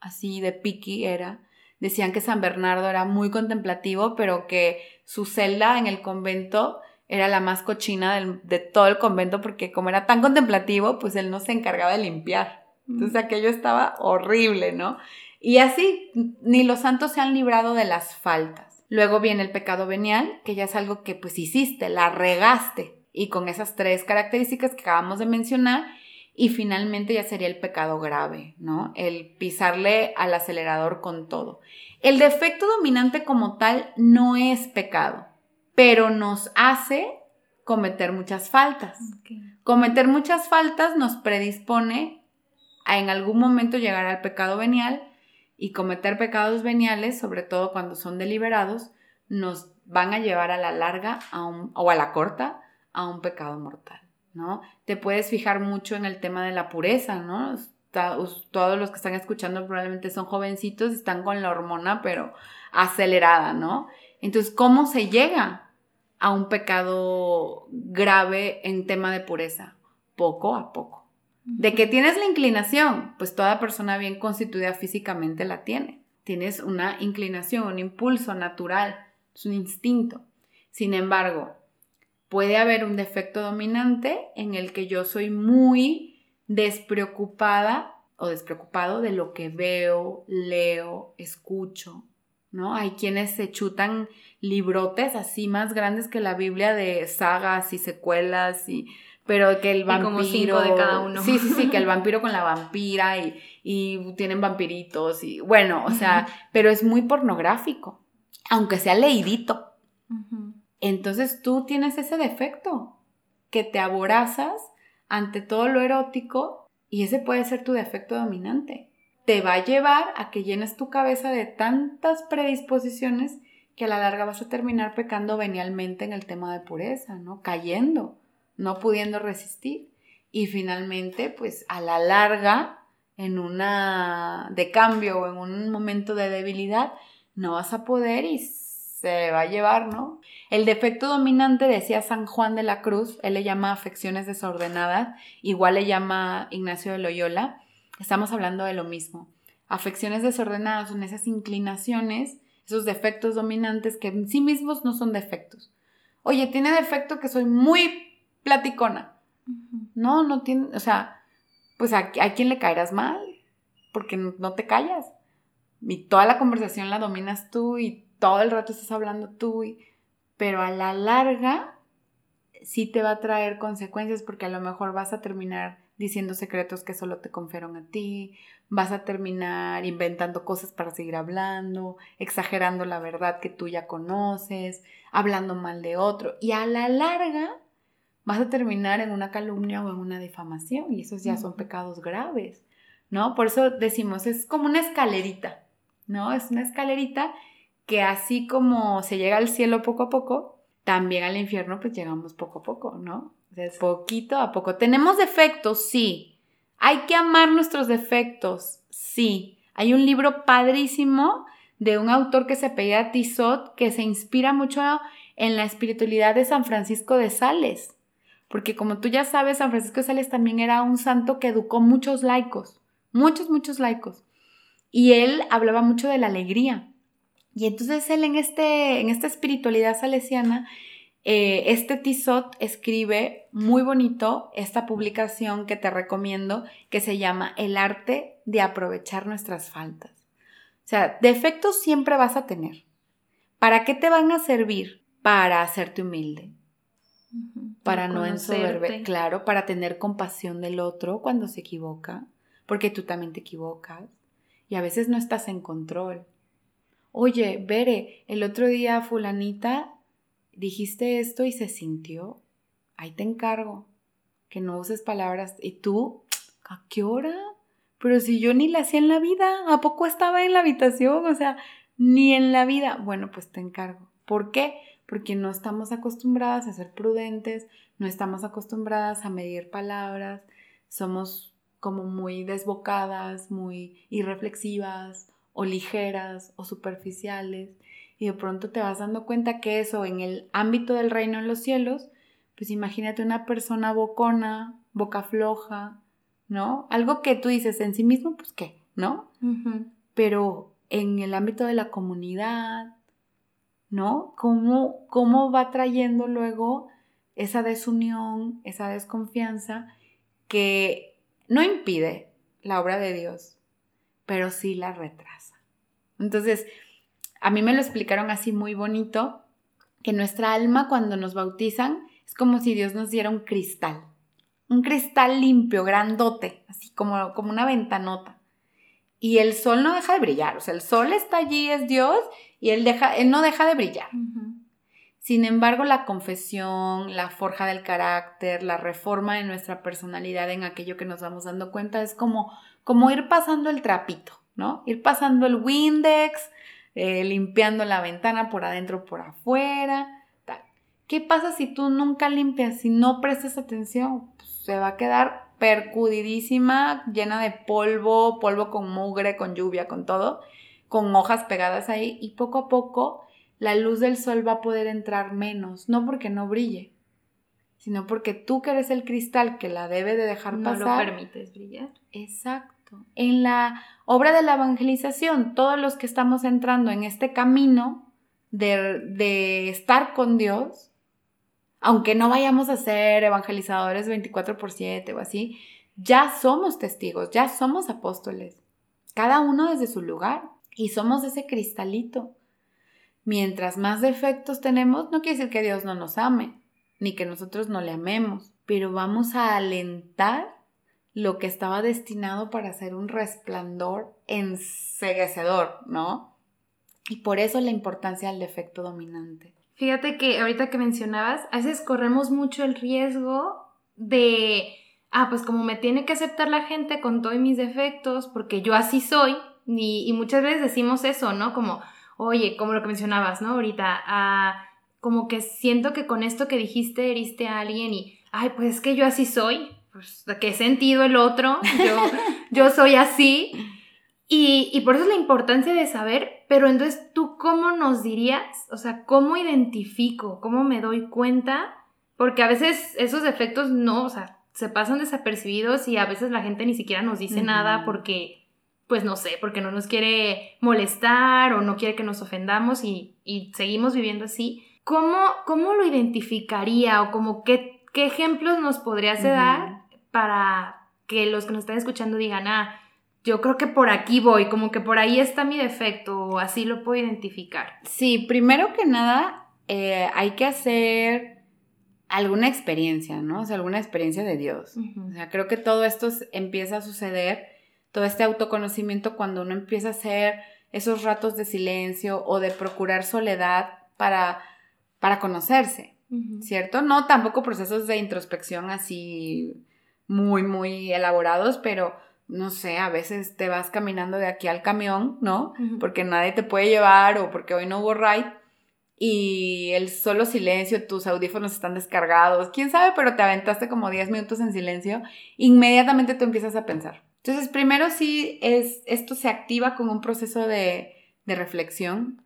Speaker 2: así de piqui era decían que San Bernardo era muy contemplativo, pero que su celda en el convento era la más cochina de todo el convento porque como era tan contemplativo, pues él no se encargaba de limpiar. Entonces mm. aquello estaba horrible, ¿no? Y así, ni los santos se han librado de las faltas. Luego viene el pecado venial, que ya es algo que pues hiciste, la regaste. Y con esas tres características que acabamos de mencionar, y finalmente ya sería el pecado grave, ¿no? El pisarle al acelerador con todo. El defecto dominante como tal no es pecado, pero nos hace cometer muchas faltas. Cometer muchas faltas nos predispone a en algún momento llegar al pecado venial y cometer pecados veniales, sobre todo cuando son deliberados, nos van a llevar a la larga o a la corta a un pecado mortal. ¿no? Te puedes fijar mucho en el tema de la pureza, ¿no? todos los que están escuchando probablemente son jovencitos están con la hormona, pero acelerada, ¿no? Entonces, ¿cómo se llega a un pecado grave en tema de pureza? Poco a poco. ¿De que tienes la inclinación? Pues toda persona bien constituida físicamente la tiene. Tienes una inclinación, un impulso natural, es un instinto. Sin embargo, puede haber un defecto dominante en el que yo soy muy despreocupada o despreocupado de lo que veo, leo, escucho, ¿no? Hay quienes se chutan librotes así más grandes que la Biblia de sagas y secuelas y pero que el vampiro
Speaker 1: de cada uno.
Speaker 2: Sí, sí, sí, que el vampiro con la vampira y, y tienen vampiritos y bueno, o sea, pero es muy pornográfico, aunque sea leidito. Entonces tú tienes ese defecto, que te aborazas ante todo lo erótico Y ese puede ser tu defecto dominante. Te va a llevar a que llenes tu cabeza de tantas predisposiciones que a la larga vas a terminar pecando venialmente en el tema de pureza, ¿no? Cayendo, no pudiendo resistir. Y finalmente, pues a la larga, en una de cambio o en un momento de debilidad, no vas a poder y se va a llevar, ¿no? El defecto dominante, decía San Juan de la Cruz, él le llama afecciones desordenadas, igual le llama Ignacio de Loyola, estamos hablando de lo mismo. Afecciones desordenadas son esas inclinaciones, esos defectos dominantes que en sí mismos no son defectos. Oye, tiene defecto que soy muy platicona. No, no tiene, o sea, pues a, a quién le caerás mal, porque no te callas. Y toda la conversación la dominas tú y todo el rato estás hablando tú, y, pero a la larga sí te va a traer consecuencias porque a lo mejor vas a terminar diciendo secretos que solo te confiaron a ti, vas a terminar inventando cosas para seguir hablando, exagerando la verdad que tú ya conoces, hablando mal de otro y a la larga vas a terminar en una calumnia o en una difamación y esos ya son pecados graves, ¿no? Por eso decimos, es como una escalerita, ¿no? Es una escalerita que así como se llega al cielo poco a poco, también al infierno pues llegamos poco a poco, ¿no? De poquito a poco. ¿Tenemos defectos? Sí. ¿Hay que amar nuestros defectos? Sí. Hay un libro padrísimo de un autor que se apellida Tizot que se inspira mucho en la espiritualidad de San Francisco de Sales. Porque como tú ya sabes, San Francisco de Sales también era un santo que educó muchos laicos, muchos, muchos laicos. Y él hablaba mucho de la alegría. Y entonces él en, este, en esta espiritualidad salesiana, eh, este Tizot escribe muy bonito esta publicación que te recomiendo, que se llama El arte de aprovechar nuestras faltas. O sea, defectos siempre vas a tener. ¿Para qué te van a servir? Para hacerte humilde. Para no ensoberber, claro, para tener compasión del otro cuando se equivoca, porque tú también te equivocas y a veces no estás en control. Oye, Bere, el otro día fulanita dijiste esto y se sintió. Ahí te encargo. Que no uses palabras. ¿Y tú? ¿A qué hora? Pero si yo ni la hacía en la vida, ¿a poco estaba en la habitación? O sea, ni en la vida. Bueno, pues te encargo. ¿Por qué? Porque no estamos acostumbradas a ser prudentes, no estamos acostumbradas a medir palabras, somos como muy desbocadas, muy irreflexivas, o ligeras o superficiales y de pronto te vas dando cuenta que eso en el ámbito del reino en los cielos, pues imagínate una persona bocona, boca floja, ¿no? Algo que tú dices en sí mismo, pues qué, ¿no? Pero en el ámbito de la comunidad, ¿no? ¿Cómo, ¿Cómo va trayendo luego esa desunión, esa desconfianza que no impide la obra de Dios, pero sí la retrasa. Entonces, a mí me lo explicaron así muy bonito, que nuestra alma cuando nos bautizan es como si Dios nos diera un cristal, un cristal limpio, grandote, así como, como una ventanota. Y el sol no deja de brillar, o sea, el sol está allí, es Dios, y él, deja, él no deja de brillar. Sin embargo, la confesión, la forja del carácter, la reforma de nuestra personalidad en aquello que nos vamos dando cuenta es como, como ir pasando el trapito, ¿no? Ir pasando el Windex, eh, limpiando la ventana por adentro, por afuera, tal. ¿Qué pasa si tú nunca limpias, si no prestas atención? Pues, se va a quedar percudidísima, llena de polvo, polvo con mugre, con lluvia, con todo, con hojas pegadas ahí y poco a poco la luz del sol va a poder entrar menos, no porque no brille, sino porque tú que eres el cristal que la debe de dejar pasar.
Speaker 1: No lo permites brillar.
Speaker 2: Exacto. En la obra de la evangelización, todos los que estamos entrando en este camino de, de estar con Dios, aunque no vayamos a ser evangelizadores 24 por 7 o así, ya somos testigos, ya somos apóstoles, cada uno desde su lugar, y somos ese cristalito Mientras más defectos tenemos, no quiere decir que Dios no nos ame, ni que nosotros no le amemos, pero vamos a alentar lo que estaba destinado para ser un resplandor enseguecedor, ¿no? Y por eso la importancia del defecto dominante.
Speaker 1: Fíjate que ahorita que mencionabas, a veces corremos mucho el riesgo de ah, pues como me tiene que aceptar la gente con todos mis defectos, porque yo así soy, y, muchas veces decimos eso, ¿no? Como, oye, como lo que mencionabas, ¿no? Ahorita, ah, como que siento que con esto que dijiste heriste a alguien y, ay, pues es que yo así soy, pues, ¿qué sentido el otro? Yo, yo soy así. Y, y, por eso es la importancia de saber, pero entonces tú cómo nos dirías, o sea, cómo identifico, cómo me doy cuenta, porque a veces esos defectos no, o sea, se pasan desapercibidos y a veces la gente ni siquiera nos dice nada porque, pues no sé, porque no nos quiere molestar o no quiere que nos ofendamos y, y seguimos viviendo así. ¿Cómo, ¿Cómo lo identificaría o como qué, qué ejemplos nos podrías dar para que los que nos están escuchando digan, ah, yo creo que por aquí voy, como que por ahí está mi defecto o así lo puedo identificar.
Speaker 2: Sí, primero que nada, eh, hay que hacer alguna experiencia, ¿no? O sea, alguna experiencia de Dios. O sea, creo que todo esto empieza a suceder, todo este autoconocimiento cuando uno empieza a hacer esos ratos de silencio o de procurar soledad para, para conocerse, ¿cierto? No tampoco procesos de introspección así muy, muy elaborados, pero no sé, a veces te vas caminando de aquí al camión, ¿no? Porque nadie te puede llevar o porque hoy no hubo ride y el solo silencio, tus audífonos están descargados, quién sabe, pero te aventaste como 10 minutos en silencio, inmediatamente tú empiezas a pensar. Entonces, primero sí es, esto se activa con un proceso de, de reflexión,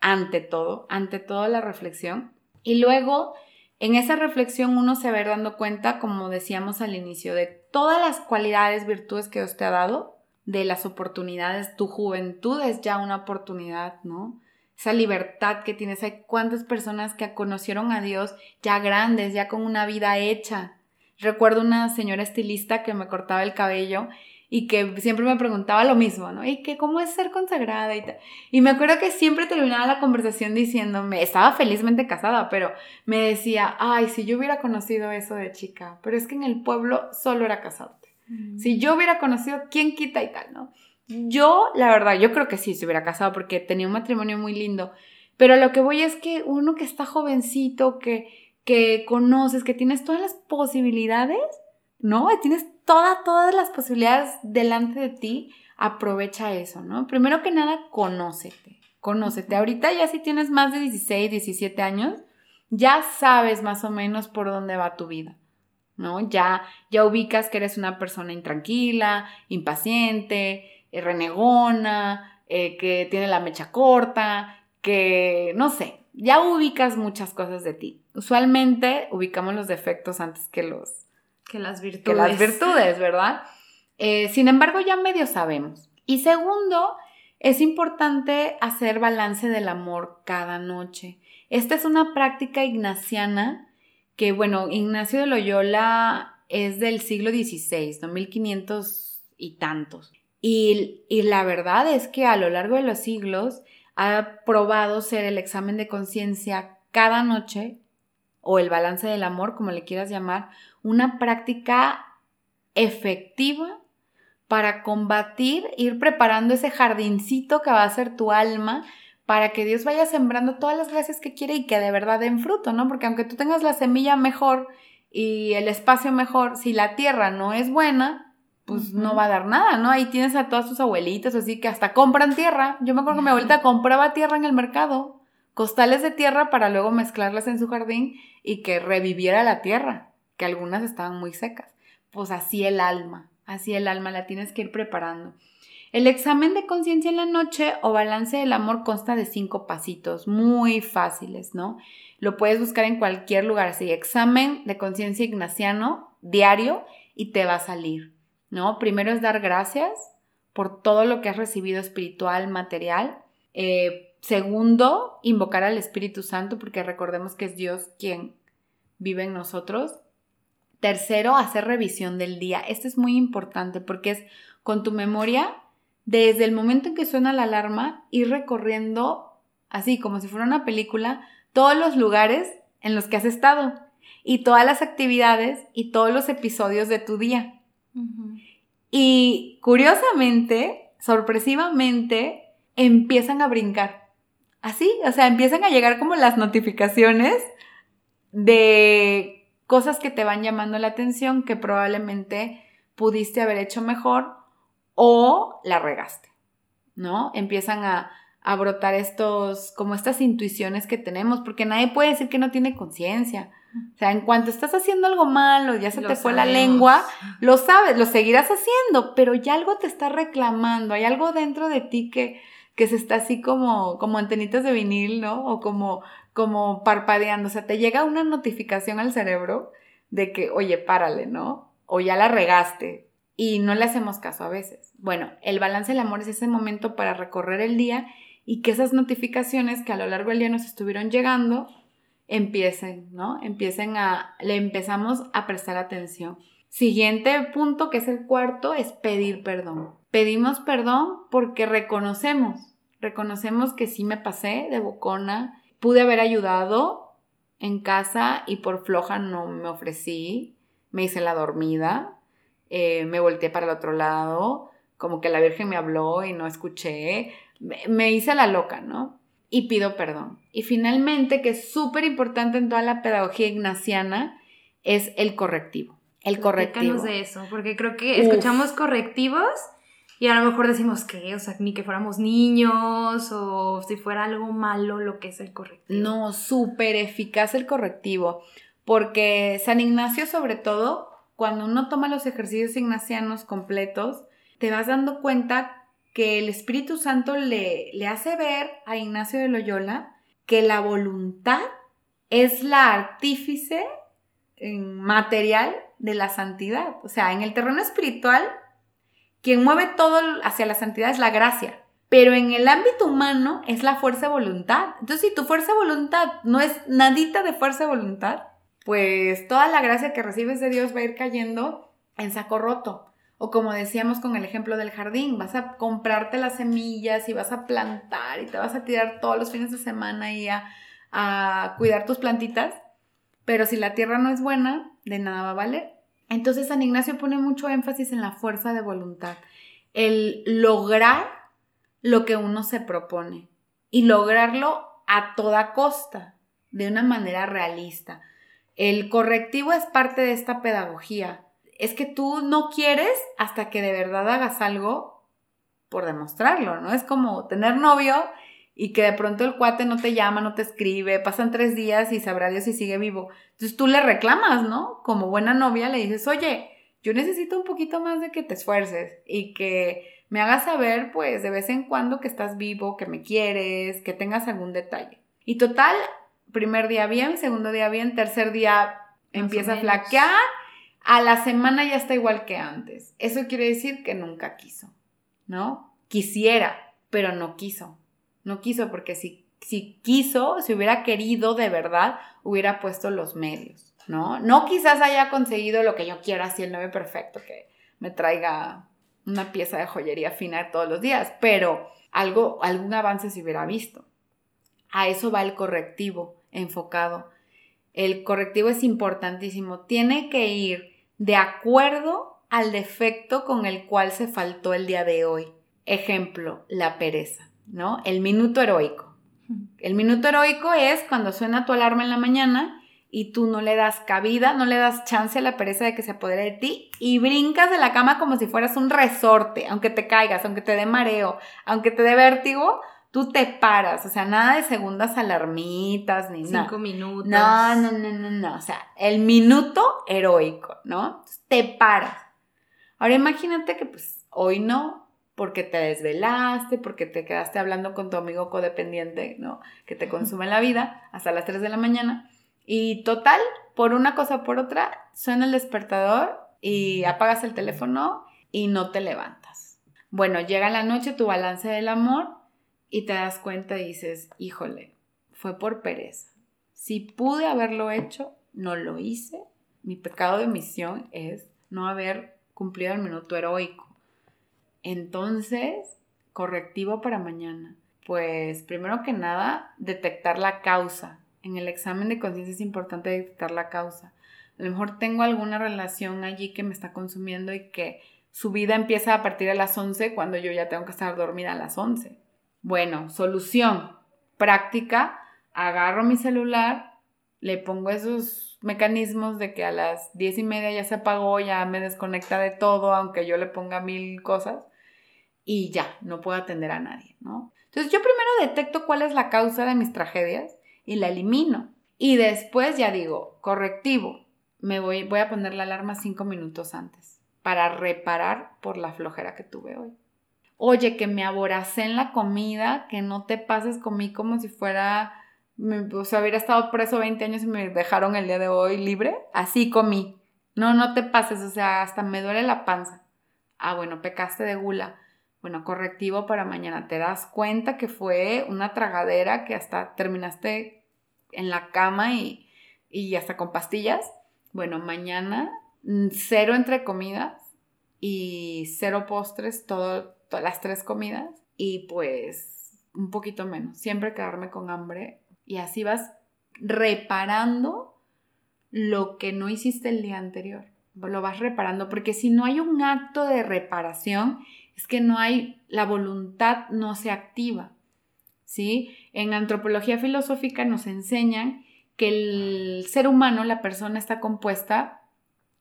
Speaker 2: ante todo, ante todo la reflexión, y luego en esa reflexión uno se va dando cuenta, como decíamos al inicio, de todas las cualidades, virtudes que Dios te ha dado, de las oportunidades. Tu juventud es ya una oportunidad, ¿no? Esa libertad que tienes. Hay cuántas personas que conocieron a Dios ya grandes, ya con una vida hecha. Recuerdo una señora estilista que me cortaba el cabello y que siempre me preguntaba lo mismo, ¿no? ¿Y que cómo es ser consagrada y tal? Y me acuerdo que siempre terminaba la conversación diciéndome, estaba felizmente casada, pero me decía, ay, si yo hubiera conocido eso de chica, pero es que en el pueblo solo era casarte. Mm. Si yo hubiera conocido, ¿quién quita y tal, no? Yo, la verdad, yo creo que sí se hubiera casado porque tenía un matrimonio muy lindo, pero lo que voy es que uno que está jovencito, que, que conoces, que tienes todas las posibilidades, ¿no? Tienes todas, todas las posibilidades delante de ti, aprovecha eso, ¿no? Primero que nada, conócete, conócete. Ahorita ya si tienes más de 16, 17 años, ya sabes más o menos por dónde va tu vida, ¿no? Ya, ya ubicas que eres una persona intranquila, impaciente, eh, renegona, eh, que tiene la mecha corta, que, no sé, ya ubicas muchas cosas de ti. Usualmente ubicamos los defectos antes que los,
Speaker 1: que las virtudes.
Speaker 2: Que las virtudes, ¿verdad? Eh, sin embargo, ya medio sabemos. Y segundo, es importante hacer balance del amor cada noche. Esta es una práctica ignaciana que, bueno, Ignacio de Loyola es del siglo XVI, ¿no? 1500 y tantos. Y, y la verdad es que a lo largo de los siglos ha probado ser el examen de conciencia cada noche o el balance del amor, como le quieras llamar, una práctica efectiva para combatir, ir preparando ese jardincito que va a ser tu alma para que Dios vaya sembrando todas las gracias que quiere y que de verdad den fruto, ¿no? Porque aunque tú tengas la semilla mejor y el espacio mejor, si la tierra no es buena, pues no va a dar nada, ¿no? Ahí tienes a todas tus abuelitas, así que hasta compran tierra. Yo me acuerdo que mi abuelita compraba tierra en el mercado, costales de tierra para luego mezclarlas en su jardín y que reviviera la tierra que algunas estaban muy secas. Pues así el alma, así el alma la tienes que ir preparando. El examen de conciencia en la noche o balance del amor consta de cinco pasitos muy fáciles, ¿no? Lo puedes buscar en cualquier lugar, así, examen de conciencia ignaciano diario y te va a salir, ¿no? Primero es dar gracias por todo lo que has recibido espiritual, material. Eh, segundo, invocar al Espíritu Santo, porque recordemos que es Dios quien vive en nosotros. Tercero, hacer revisión del día. Esto es muy importante porque es con tu memoria, desde el momento en que suena la alarma, ir recorriendo, así como si fuera una película, todos los lugares en los que has estado y todas las actividades y todos los episodios de tu día. Y curiosamente, sorpresivamente, empiezan a brincar. Así, o sea, empiezan a llegar como las notificaciones de cosas que te van llamando la atención que probablemente pudiste haber hecho mejor o la regaste, ¿no? Empiezan a, a brotar estos, como estas intuiciones que tenemos, porque nadie puede decir que no tiene conciencia. O sea, en cuanto estás haciendo algo malo, ya se te fue la lengua, lo sabes, lo seguirás haciendo, pero ya algo te está reclamando, hay algo dentro de ti que, que se está así como, como antenitas de vinil, ¿no? O como, como parpadeando, o sea, te llega una notificación al cerebro de que, oye, párale, ¿no? O ya la regaste y no le hacemos caso a veces. Bueno, el balance del amor es ese momento para recorrer el día y que esas notificaciones que a lo largo del día nos estuvieron llegando empiecen, ¿no? Empiecen a, le empezamos a prestar atención. Siguiente punto, que es el cuarto, es pedir perdón. Pedimos perdón porque reconocemos, reconocemos que sí me pasé de bocona, pude haber ayudado en casa y por floja no me ofrecí, me hice la dormida, eh, me volteé para el otro lado, como que la Virgen me habló y no escuché, me hice la loca, ¿no? y pido perdón. Y finalmente, que es súper importante en toda la pedagogía ignaciana, es el correctivo. El correctivo.
Speaker 1: de eso, porque creo que escuchamos correctivos y a lo mejor decimos que, o sea, ni que fuéramos niños o si fuera algo malo lo que es el correctivo.
Speaker 2: No, súper eficaz el correctivo, porque San Ignacio sobre todo, cuando uno toma los ejercicios ignacianos completos, te vas dando cuenta que el Espíritu Santo le, le hace ver a Ignacio de Loyola que la voluntad es la artífice material de la santidad. O sea, en el terreno espiritual, quien mueve todo hacia la santidad es la gracia. Pero en el ámbito humano es la fuerza de voluntad. Entonces, si tu fuerza de voluntad no es nadita de fuerza de voluntad, pues toda la gracia que recibes de Dios va a ir cayendo en saco roto. O como decíamos con el ejemplo del jardín, vas a comprarte las semillas y vas a plantar y te vas a tirar todos los fines de semana y a, a cuidar tus plantitas, pero si la tierra no es buena, de nada va a valer. Entonces San Ignacio pone mucho énfasis en la fuerza de voluntad, el lograr lo que uno se propone y lograrlo a toda costa, de una manera realista. El correctivo es parte de esta pedagogía es que tú no quieres hasta que de verdad hagas algo por demostrarlo, ¿no? Es como tener novio y que de pronto el cuate no te llama, no te escribe, pasan tres días y sabrá Dios si sigue vivo. Entonces tú le reclamas, ¿no? Como buena novia le dices, oye, yo necesito un poquito más de que te esfuerces y que me hagas saber, pues, de vez en cuando que estás vivo, que me quieres, que tengas algún detalle. Y total, primer día bien, segundo día bien, tercer día empieza a flaquear a la semana ya está igual que antes. Eso quiere decir que nunca quiso, ¿no? Quisiera, pero no quiso. No quiso porque si, si quiso, si hubiera querido de verdad, hubiera puesto los medios, ¿no? No quizás haya conseguido lo que yo quiero, así el 9 perfecto, que me traiga una pieza de joyería fina todos los días, pero algo, algún avance se hubiera visto. A eso va el correctivo enfocado. El correctivo es importantísimo. Tiene que ir de acuerdo al defecto con el cual se faltó el día de hoy. Ejemplo, la pereza, ¿no? El minuto heroico. El minuto heroico es cuando suena tu alarma en la mañana y tú no le das cabida, no le das chance a la pereza de que se apodere de ti y brincas de la cama como si fueras un resorte, aunque te caigas, aunque te dé mareo, aunque te dé vértigo, tú te paras, o sea, nada de segundas alarmitas ni
Speaker 1: nada. Cinco minutos.
Speaker 2: No, no, no, no, no, o sea, el minuto heroico, ¿no? te paras. Ahora imagínate que pues hoy no, porque te desvelaste, porque te quedaste hablando con tu amigo codependiente, ¿no? Que te consume la vida hasta las 3 de la mañana. Y total, por una cosa o por otra, suena el despertador y apagas el teléfono y no te levantas. Bueno, llega la noche, tu balance del amor, y te das cuenta y dices, híjole, fue por pereza. Si pude haberlo hecho, no lo hice. Mi pecado de misión es no haber cumplido el minuto heroico. Entonces, correctivo para mañana. Pues primero que nada, detectar la causa. En el examen de conciencia es importante detectar la causa. A lo mejor tengo alguna relación allí que me está consumiendo y que su vida empieza a partir de las 11 cuando yo ya tengo que estar dormida a las 11 bueno, solución práctica, agarro mi celular, le pongo esos mecanismos de que a las diez y media ya se apagó, ya me desconecta de todo, aunque yo le ponga mil cosas, y ya, no puedo atender a nadie, ¿no? Entonces yo primero detecto cuál es la causa de mis tragedias y la elimino. Y después ya digo, correctivo, me voy, voy a poner la alarma cinco minutos antes para reparar por la flojera que tuve hoy. Oye, que me aboracé en la comida, que no te pases conmigo como si fuera o sea, hubiera estado preso 20 años y me dejaron el día de hoy libre, así comí. No, no te pases, o sea, hasta me duele la panza. Ah, bueno, pecaste de gula. Bueno, correctivo para mañana. Te das cuenta que fue una tragadera que hasta terminaste en la cama y, y hasta con pastillas. Bueno, mañana mm, cero entre comidas y cero postres, todo, todas las tres comidas. Y pues un poquito menos. Siempre quedarme con hambre y así vas reparando lo que no hiciste el día anterior. Lo vas reparando, porque si no hay un acto de reparación, es que no hay, la voluntad no se activa. ¿Sí? En antropología filosófica nos enseñan que el ser humano, la persona, está compuesta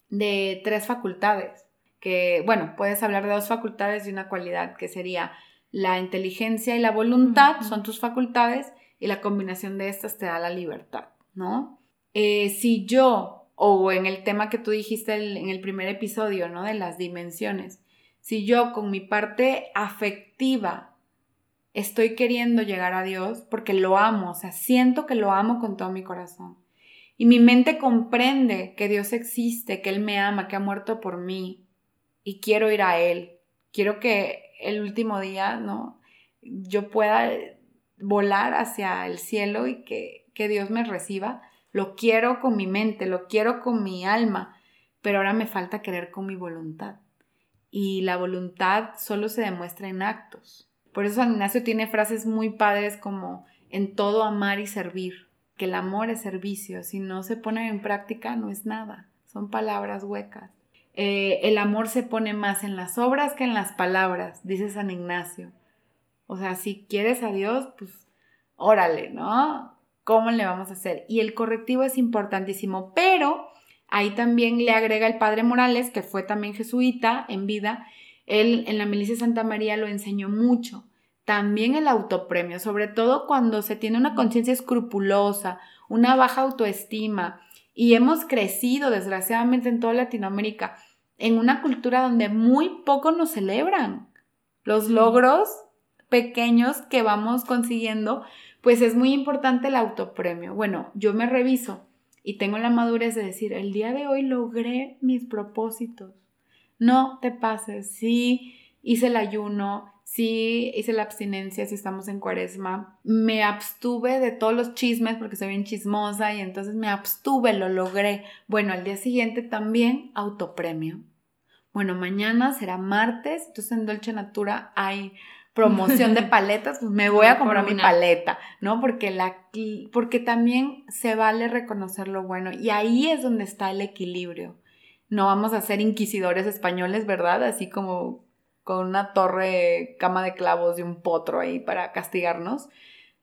Speaker 2: de tres facultades. Que, bueno, puedes hablar de dos facultades y una cualidad, que sería la inteligencia y la voluntad, son tus facultades, y la combinación de estas te da la libertad, ¿no? Eh, si yo, o en el tema que tú dijiste en el primer episodio, ¿no? De las dimensiones, si yo con mi parte afectiva estoy queriendo llegar a Dios porque lo amo, o sea, siento que lo amo con todo mi corazón. Y mi mente comprende que Dios existe, que Él me ama, que ha muerto por mí y quiero ir a Él. Quiero que el último día, ¿no? Yo pueda volar hacia el cielo y que, que Dios me reciba. Lo quiero con mi mente, lo quiero con mi alma, pero ahora me falta querer con mi voluntad. Y la voluntad solo se demuestra en actos. Por eso San Ignacio tiene frases muy padres como en todo amar y servir, que el amor es servicio, si no se pone en práctica no es nada, son palabras huecas. Eh, el amor se pone más en las obras que en las palabras, dice San Ignacio. O sea, si quieres a Dios, pues órale, ¿no? ¿Cómo le vamos a hacer? Y el correctivo es importantísimo, pero ahí también le agrega el padre Morales, que fue también jesuita en vida. Él en la milicia Santa María lo enseñó mucho. También el autopremio, sobre todo cuando se tiene una conciencia escrupulosa, una baja autoestima. Y hemos crecido, desgraciadamente, en toda Latinoamérica, en una cultura donde muy poco nos celebran. Los logros pequeños que vamos consiguiendo, pues es muy importante el autopremio. Bueno, yo me reviso y tengo la madurez de decir, el día de hoy logré mis propósitos. No te pases, sí hice el ayuno, sí hice la abstinencia si estamos en cuaresma, me abstuve de todos los chismes porque soy bien chismosa y entonces me abstuve, lo logré. Bueno, al día siguiente también autopremio. Bueno, mañana será martes, entonces en Dolce Natura hay promoción de paletas, pues me voy a comprar mi paleta, ¿no? Porque, la, porque también se vale reconocer lo bueno y ahí es donde está el equilibrio. No vamos a ser inquisidores españoles, ¿verdad? Así como con una torre, cama de clavos y un potro ahí para castigarnos,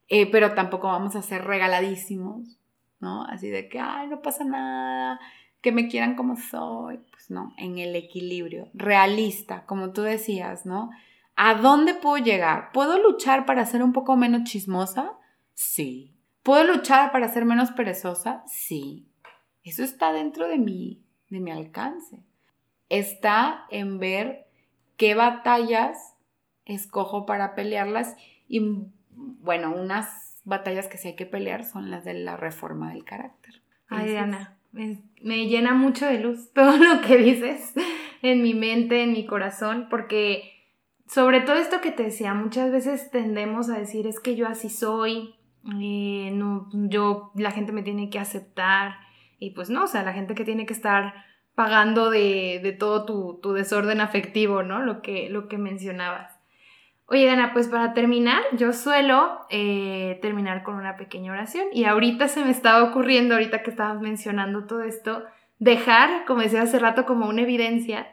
Speaker 2: eh, pero tampoco vamos a ser regaladísimos, ¿no? Así de que, ay, no pasa nada, que me quieran como soy. Pues no, en el equilibrio, realista, como tú decías, ¿no? ¿A dónde puedo llegar? ¿Puedo luchar para ser un poco menos chismosa? Sí. ¿Puedo luchar para ser menos perezosa? Sí. Eso está dentro de mi, de mi alcance. Está en ver qué batallas escojo para pelearlas y bueno, unas batallas que sí hay que pelear son las de la reforma del carácter.
Speaker 1: Ay, Diana, me, me llena mucho de luz todo lo que dices en mi mente, en mi corazón, porque sobre todo esto que te decía, muchas veces tendemos a decir es que yo así soy, eh, no, yo, la gente me tiene que aceptar y pues no, o sea, la gente que tiene que estar pagando de, todo tu, desorden afectivo, ¿no? Lo que, lo que mencionabas. Oye, Dana, pues para terminar, yo suelo eh, terminar con una pequeña oración y ahorita se me estaba ocurriendo, ahorita que estabas mencionando todo esto, dejar, como decía hace rato, como una evidencia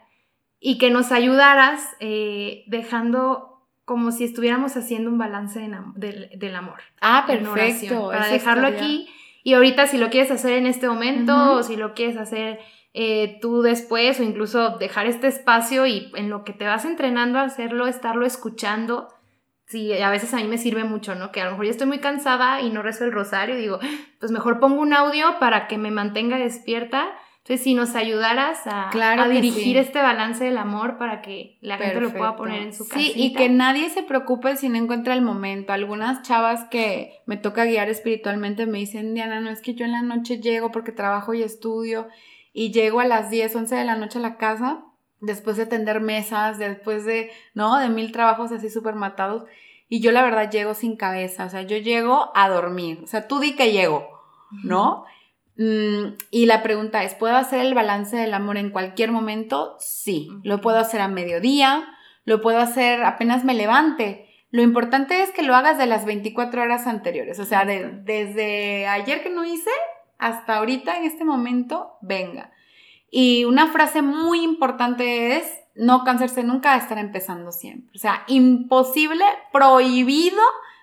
Speaker 1: y que nos ayudaras eh, dejando como si estuviéramos haciendo un balance del, amor.
Speaker 2: Ah, perfecto.
Speaker 1: Para dejarlo aquí Y ahorita si lo quieres hacer en este momento o si lo quieres hacer eh, tú después o incluso dejar este espacio y en lo que te vas entrenando a hacerlo, estarlo escuchando. Sí, a veces a mí me sirve mucho, ¿no? Que a lo mejor ya estoy muy cansada y no rezo el rosario y digo, pues mejor pongo un audio para que me mantenga despierta entonces, si nos ayudaras a, dirigir este balance del amor para que la gente lo pueda poner en su casa. Sí,
Speaker 2: y que nadie se preocupe si no encuentra el momento. Algunas chavas que me toca guiar espiritualmente me dicen, Diana, no es que yo en la noche llego porque trabajo y estudio y llego a las 10, 11 de la noche a la casa después de tender mesas, después de, ¿no? De mil trabajos así súper matados. Y yo la verdad llego sin cabeza, o sea, yo llego a dormir. O sea, tú di que llego, ¿no? Mm, y la pregunta es, ¿puedo hacer el balance del amor en cualquier momento? Sí, lo puedo hacer a mediodía, lo puedo hacer apenas me levante. Lo importante es que lo hagas de las 24 horas anteriores, o sea, desde ayer que no hice hasta ahorita en este momento, venga. Y una frase muy importante es no cansarse nunca de estar empezando siempre. O sea, imposible, prohibido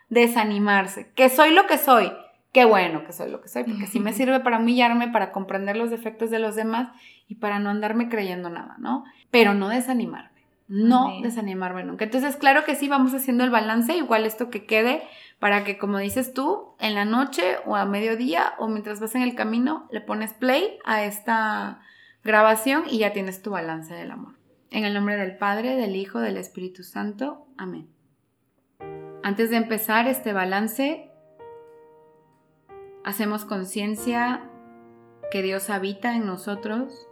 Speaker 2: desanimarse, que soy lo que soy qué bueno que soy lo que soy, porque sí me sirve para humillarme, para comprender los defectos de los demás y para no andarme creyendo nada, ¿no? Pero no desanimarme, no desanimarme nunca. Entonces, claro que sí, vamos haciendo el balance, igual esto que quede, para que, como dices tú, en la noche o a mediodía o mientras vas en el camino, le pones play a esta grabación y ya tienes tu balance del amor. En el nombre del Padre, del Hijo, del Espíritu Santo. Amén. Antes de empezar este balance, hacemos conciencia que Dios habita en nosotros.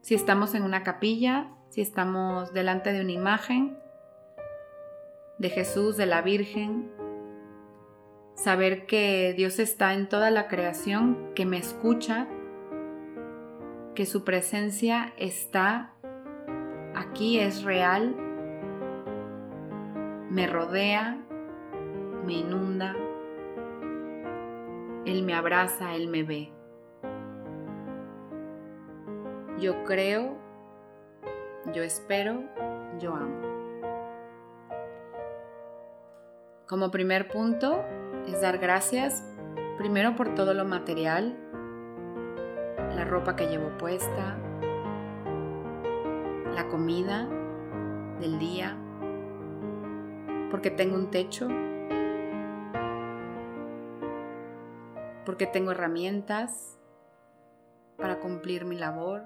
Speaker 2: Si estamos en una capilla, si estamos delante de una imagen de Jesús, de la Virgen, saber que Dios está en toda la creación, que me escucha, que su presencia está aquí, es real, me rodea, me inunda, él me abraza, Él me ve. Yo creo, yo espero, yo amo. Como primer punto es dar gracias primero por todo lo material, la ropa que llevo puesta, la comida del día, porque tengo un techo, porque tengo herramientas para cumplir mi labor,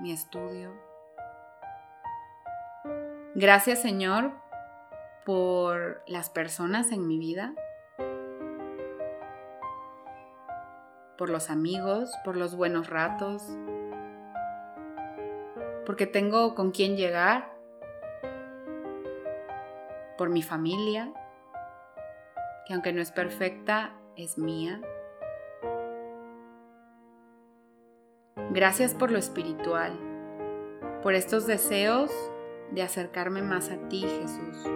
Speaker 2: mi estudio. Gracias Señor por las personas en mi vida, por los amigos, por los buenos ratos, porque tengo con quién llegar, por mi familia, que aunque no es perfecta, es mía. Gracias por lo espiritual, por estos deseos de acercarme más a ti, Jesús.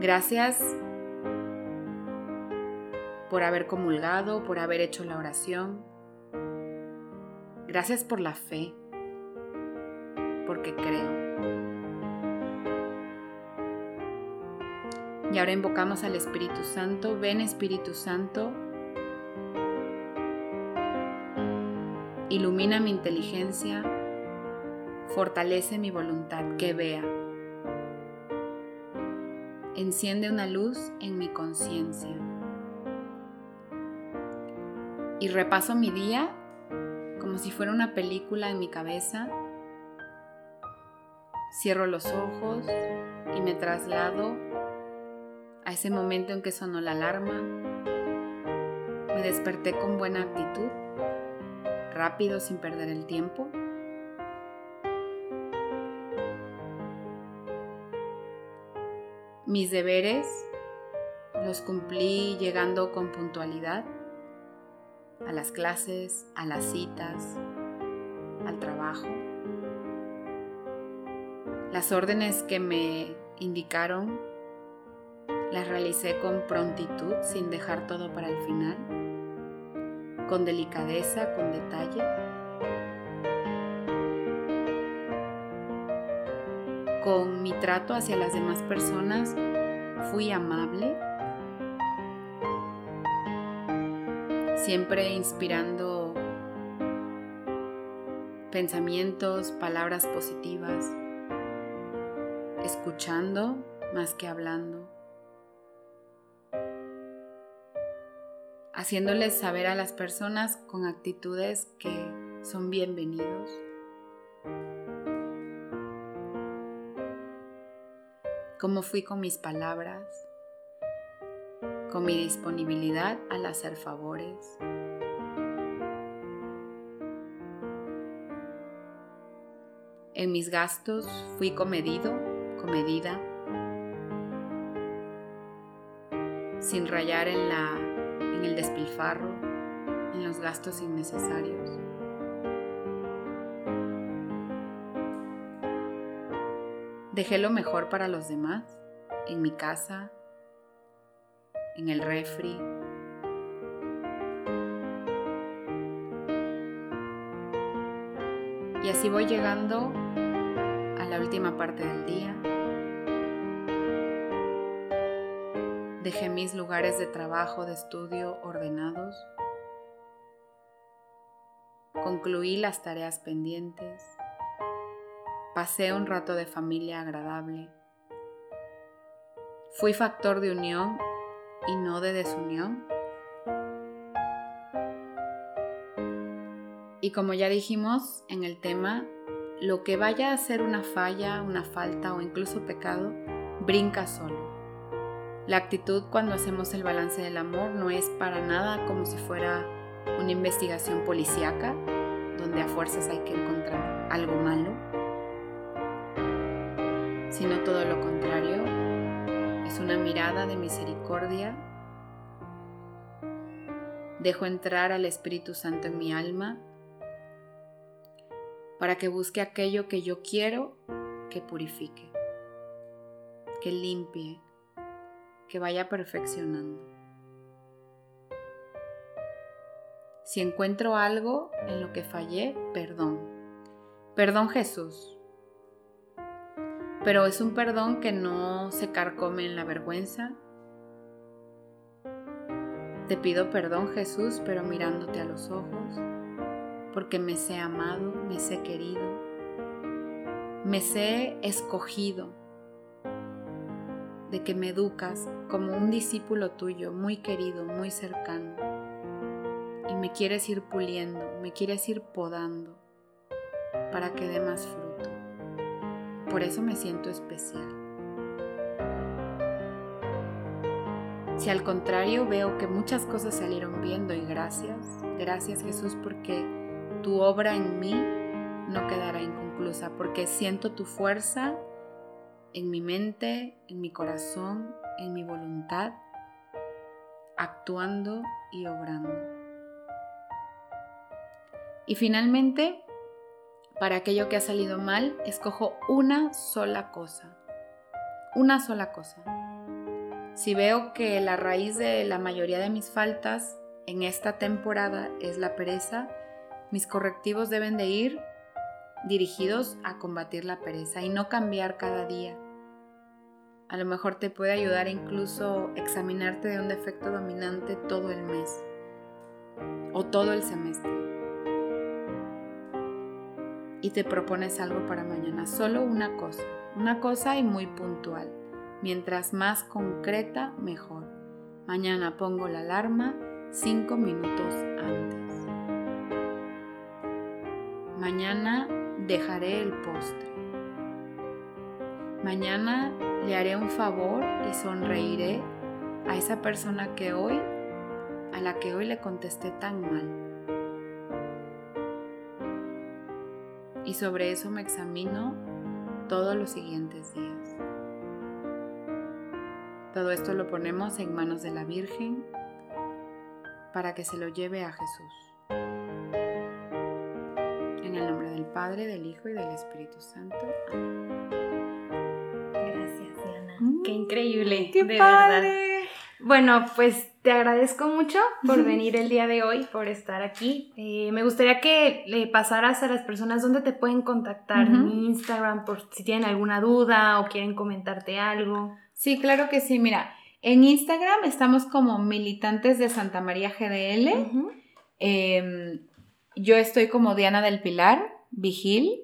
Speaker 2: Gracias por haber comulgado, por haber hecho la oración. Gracias por la fe, porque creo. Y ahora invocamos al Espíritu Santo. Ven Espíritu Santo ilumina mi inteligencia, fortalece mi voluntad que vea, enciende una luz en mi conciencia. Y repaso mi día como si fuera una película en mi cabeza. Cierro los ojos y me traslado a ese momento en que sonó la alarma. Me desperté con buena actitud rápido sin perder el tiempo. Mis deberes los cumplí llegando con puntualidad a las clases, a las citas, al trabajo. Las órdenes que me indicaron las realicé con prontitud sin dejar todo para el final con delicadeza, con detalle. Con mi trato hacia las demás personas fui amable, siempre inspirando pensamientos, palabras positivas, escuchando más que hablando, haciéndoles saber a las personas con actitudes que son bienvenidos. Cómo fui con mis palabras, con mi disponibilidad al hacer favores. En mis gastos fui comedido, comedida, sin rayar en, la, en el despilfarro, en los gastos innecesarios. Dejé lo mejor para los demás, en mi casa, en el refri. Y así voy llegando a la última parte del día. Dejé mis lugares de trabajo, de estudio ordenados. Concluí las tareas pendientes. Pasé un rato de familia agradable. Fui factor de unión y no de desunión. Y como ya dijimos en el tema, lo que vaya a ser una falla, una falta o incluso pecado, brinca solo. La actitud cuando hacemos el balance del amor no es para nada como si fuera una investigación policíaca, donde a fuerzas hay que encontrar algo malo, sino todo lo contrario, es una mirada de misericordia. Dejo entrar al Espíritu Santo en mi alma para que busque aquello que yo quiero que purifique, que limpie, que vaya perfeccionando. Si encuentro algo en lo que fallé, perdón. Perdón Jesús pero es un perdón que no se carcome en la vergüenza. Te pido perdón Jesús, pero mirándote a los ojos, porque me sé amado, me sé querido, me sé escogido, de que me educas como un discípulo tuyo, muy querido, muy cercano, y me quieres ir puliendo, me quieres ir podando para que dé más fruto. Por eso me siento especial. Si al contrario veo que muchas cosas salieron bien, doy gracias. Gracias Jesús porque tu obra en mí no quedará inconclusa, porque siento tu fuerza en mi mente, en mi corazón, en mi voluntad, actuando y obrando. Y finalmente, para aquello que ha salido mal, escojo una sola cosa. Una sola cosa. Si veo que la raíz de la mayoría de mis faltas en esta temporada es la pereza, mis correctivos deben de ir dirigidos a combatir la pereza y no cambiar cada día. A lo mejor te puede ayudar incluso examinarte de un defecto dominante todo el mes o todo el semestre y te propones algo para mañana, solo una cosa, una cosa y muy puntual. Mientras más concreta, mejor. Mañana pongo la alarma cinco minutos antes. Mañana dejaré el postre. Mañana le haré un favor y sonreiré a esa persona que hoy, a la que hoy le contesté tan mal. y sobre eso me examino todos los siguientes días. Todo esto lo ponemos en manos de la Virgen para que se lo lleve a Jesús. Del Padre, del Hijo y del Espíritu Santo.
Speaker 1: Gracias, Diana. Mm. Qué increíble, de verdad. Bueno, pues te agradezco mucho por venir el día de hoy, por estar aquí. Eh, me gustaría que le pasaras a las personas dónde te pueden contactar en Instagram por si tienen alguna duda o quieren comentarte algo.
Speaker 2: Sí, claro que sí. Mira, En Instagram estamos como militantes de Santa María GDL. Em, yo estoy como Diana del Pilar Vigil.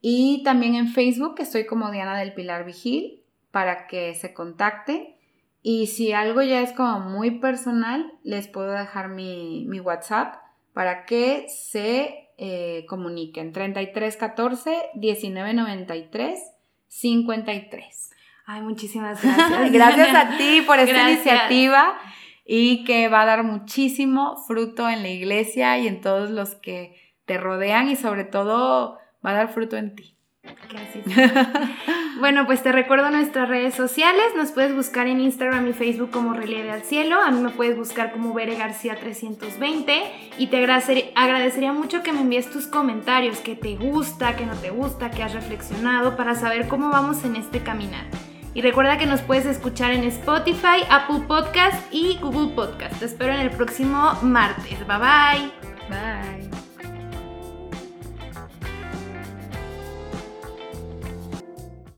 Speaker 2: Y también en Facebook estoy como Diana del Pilar Vigil para que se contacte. Y si algo ya es como muy personal, les puedo dejar mi, WhatsApp para que se eh, comuniquen. 3314 1993 53.
Speaker 1: Ay, muchísimas gracias.
Speaker 2: gracias a ti por esta iniciativa y que va a dar muchísimo fruto en la iglesia y en todos los que te rodean y sobre todo va a dar fruto en ti.
Speaker 1: Gracias. bueno, pues te recuerdo nuestras redes sociales. Nos puedes buscar en Instagram y Facebook como Relieve al Cielo. A mí me puedes buscar como Bere García 320. Y te agradecería mucho que me envíes tus comentarios, que te gusta, que no te gusta, que has reflexionado, para saber cómo vamos en este caminar. Y recuerda que nos puedes escuchar en Spotify, Apple Podcast y Google Podcast. Te espero en el próximo martes. Bye bye.
Speaker 2: Bye.